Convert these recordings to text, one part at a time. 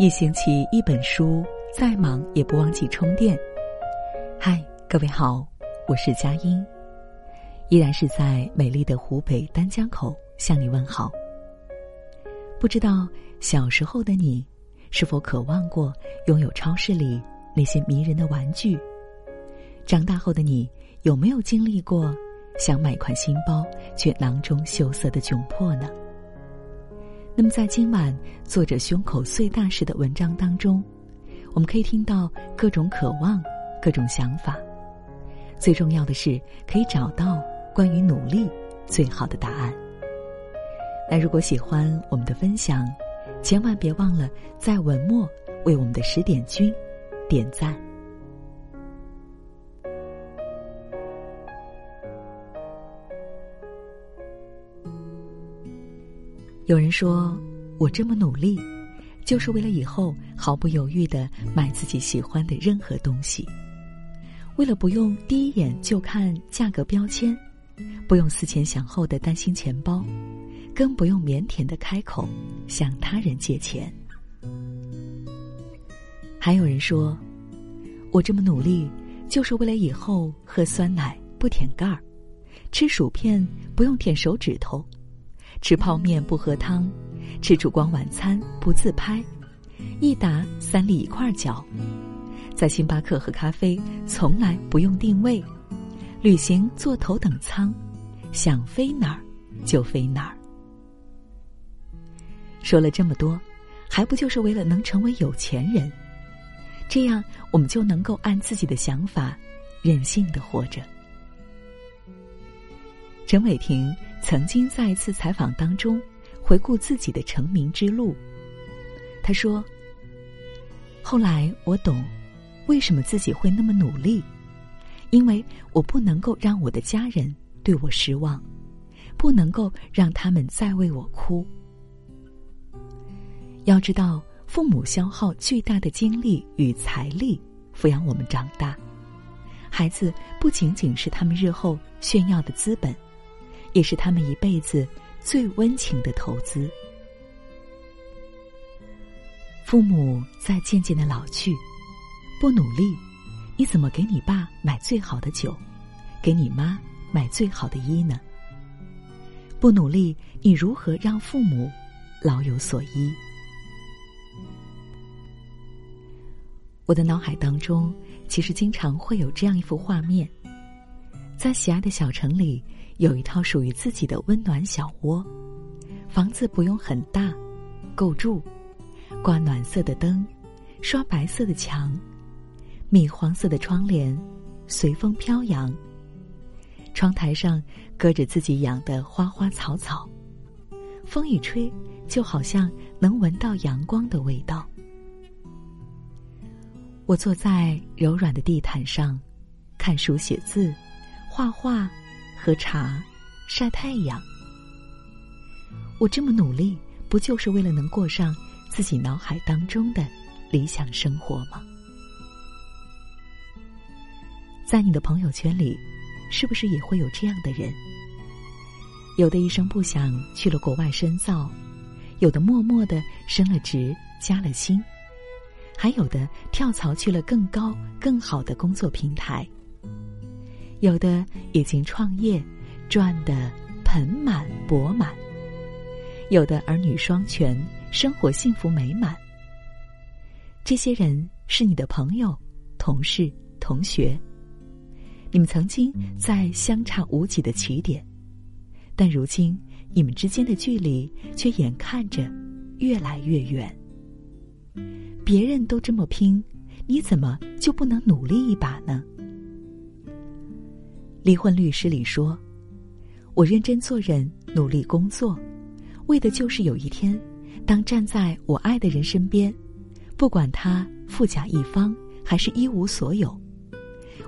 一星期一本书，再忙也不忘记充电。嗨，各位好，我是佳音，依然是在美丽的湖北丹江口向你问好。不知道小时候的你，是否渴望过拥有超市里那些迷人的玩具？长大后的你，有没有经历过想买款新包却囊中羞涩的窘迫呢？那么，在今晚作者胸口碎大石的文章当中，我们可以听到各种渴望、各种想法。最重要的是，可以找到关于努力最好的答案。那如果喜欢我们的分享，千万别忘了在文末为我们的十点君点赞。有人说，我这么努力，就是为了以后毫不犹豫的买自己喜欢的任何东西，为了不用第一眼就看价格标签，不用思前想后的担心钱包，更不用腼腆的开口向他人借钱。还有人说，我这么努力，就是为了以后喝酸奶不舔盖儿，吃薯片不用舔手指头。吃泡面不喝汤，吃烛光晚餐不自拍，一打三粒一块嚼，在星巴克喝咖啡从来不用定位，旅行坐头等舱，想飞哪儿就飞哪儿。说了这么多，还不就是为了能成为有钱人？这样我们就能够按自己的想法，任性的活着。陈伟霆。曾经在一次采访当中，回顾自己的成名之路。他说：“后来我懂，为什么自己会那么努力，因为我不能够让我的家人对我失望，不能够让他们再为我哭。要知道，父母消耗巨大的精力与财力抚养我们长大，孩子不仅仅是他们日后炫耀的资本。”也是他们一辈子最温情的投资。父母在渐渐的老去，不努力，你怎么给你爸买最好的酒，给你妈买最好的衣呢？不努力，你如何让父母老有所依？我的脑海当中，其实经常会有这样一幅画面，在喜爱的小城里。有一套属于自己的温暖小窝，房子不用很大，够住，挂暖色的灯，刷白色的墙，米黄色的窗帘，随风飘扬。窗台上搁着自己养的花花草草，风一吹，就好像能闻到阳光的味道。我坐在柔软的地毯上，看书写字，画画。喝茶，晒太阳。我这么努力，不就是为了能过上自己脑海当中的理想生活吗？在你的朋友圈里，是不是也会有这样的人？有的一声不响去了国外深造，有的默默的升了职加了薪，还有的跳槽去了更高更好的工作平台。有的已经创业，赚得盆满钵满；有的儿女双全，生活幸福美满。这些人是你的朋友、同事、同学，你们曾经在相差无几的起点，但如今你们之间的距离却眼看着越来越远。别人都这么拼，你怎么就不能努力一把呢？离婚律师里说：“我认真做人，努力工作，为的就是有一天，当站在我爱的人身边，不管他富甲一方还是一无所有，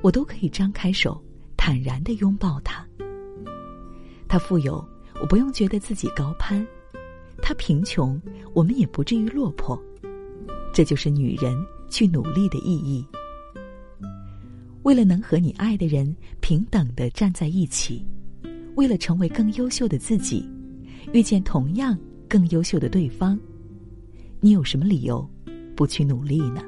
我都可以张开手，坦然的拥抱他。他富有，我不用觉得自己高攀；他贫穷，我们也不至于落魄。这就是女人去努力的意义。”为了能和你爱的人平等的站在一起，为了成为更优秀的自己，遇见同样更优秀的对方，你有什么理由不去努力呢？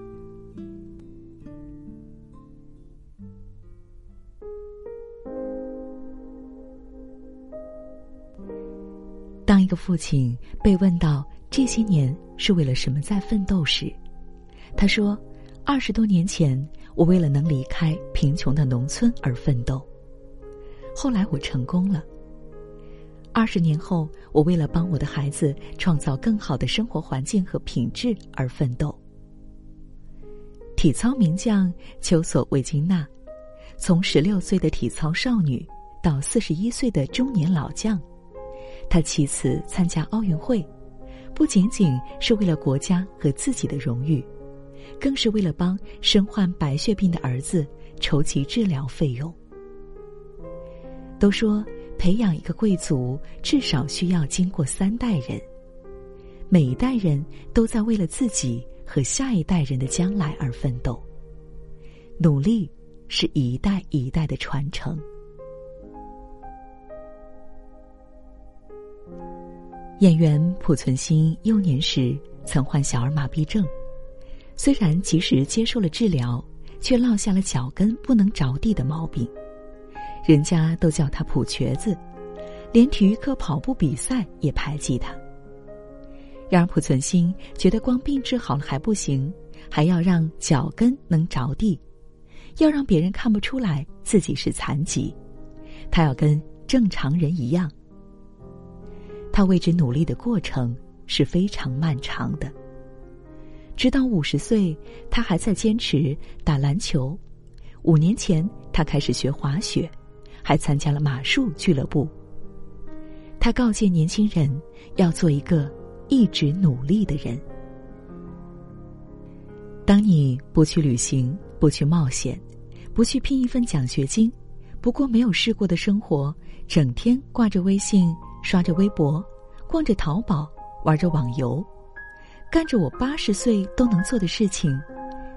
当一个父亲被问到这些年是为了什么在奋斗时，他说：“二十多年前，我为了能离开贫穷的农村而奋斗。后来我成功了。二十年后，我为了帮我的孩子创造更好的生活环境和品质而奋斗。”体操名将丘索维金娜，从十六岁的体操少女到四十一岁的中年老将。他其次参加奥运会，不仅仅是为了国家和自己的荣誉，更是为了帮身患白血病的儿子筹集治疗费用。都说培养一个贵族至少需要经过三代人，每一代人都在为了自己和下一代人的将来而奋斗。努力是一代一代的传承。演员濮存昕幼年时曾患小儿麻痹症，虽然及时接受了治疗，却落下了脚跟不能着地的毛病，人家都叫他“普瘸子”，连体育课跑步比赛也排挤他。然而濮存昕觉得光病治好了还不行，还要让脚跟能着地，要让别人看不出来自己是残疾，他要跟正常人一样。他为之努力的过程是非常漫长的。直到五十岁，他还在坚持打篮球。五年前，他开始学滑雪，还参加了马术俱乐部。他告诫年轻人要做一个一直努力的人。当你不去旅行，不去冒险，不去拼一份奖学金，不过没有试过的生活，整天挂着微信。刷着微博，逛着淘宝，玩着网游，干着我八十岁都能做的事情，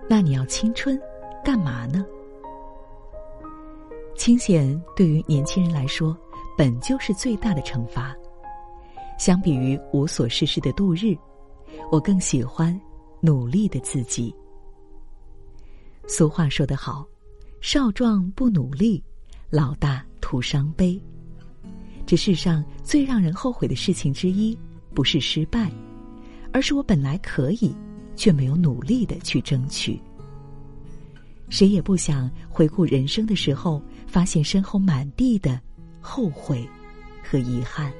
那你要青春，干嘛呢？清闲对于年轻人来说，本就是最大的惩罚。相比于无所事事的度日，我更喜欢努力的自己。俗话说得好，少壮不努力，老大徒伤悲。这世上最让人后悔的事情之一，不是失败，而是我本来可以，却没有努力的去争取。谁也不想回顾人生的时候，发现身后满地的后悔和遗憾。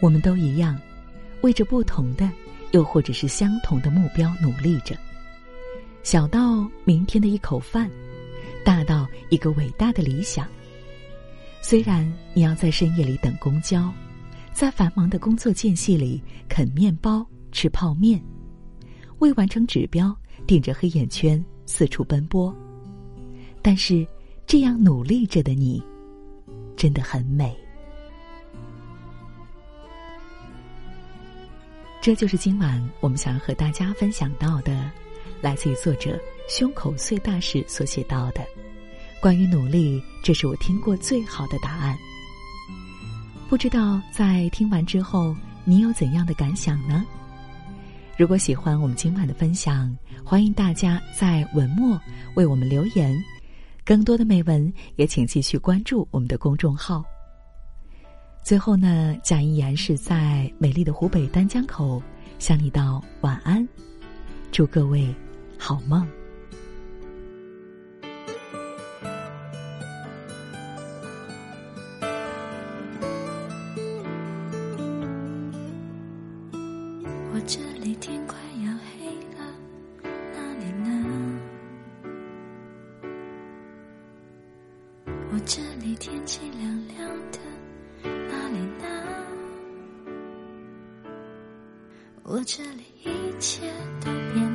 我们都一样，为着不同的，又或者是相同的目标努力着。小到明天的一口饭，大到一个伟大的理想。虽然你要在深夜里等公交，在繁忙的工作间隙里啃面包、吃泡面，未完成指标顶着黑眼圈四处奔波，但是这样努力着的你，真的很美。这就是今晚我们想要和大家分享到的。来自于作者胸口碎大石所写到的，关于努力，这是我听过最好的答案。不知道在听完之后，你有怎样的感想呢？如果喜欢我们今晚的分享，欢迎大家在文末为我们留言。更多的美文，也请继续关注我们的公众号。最后呢，贾一言是在美丽的湖北丹江口向你道晚安，祝各位。好梦。这里天快要黑了，哪里呢？我这里天气凉凉的，哪里呢？我这里一切都变。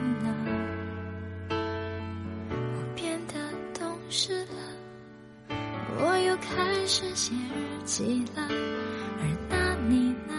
是写日记了，而那你呢？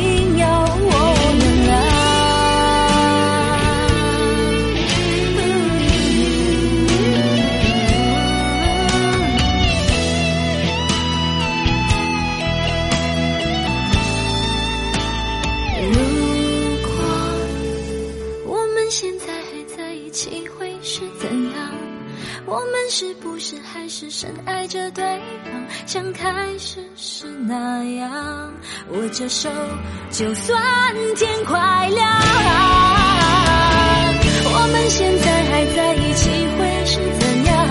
像开始时那样？握着手，就算天快亮。我们现在还在一起，会是怎样？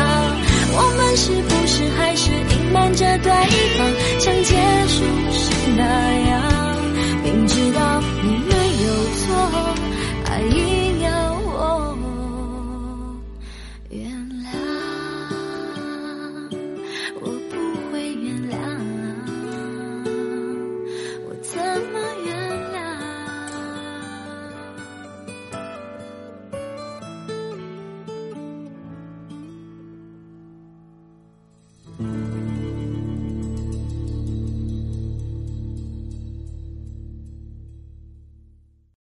我们是不是还是隐瞒着对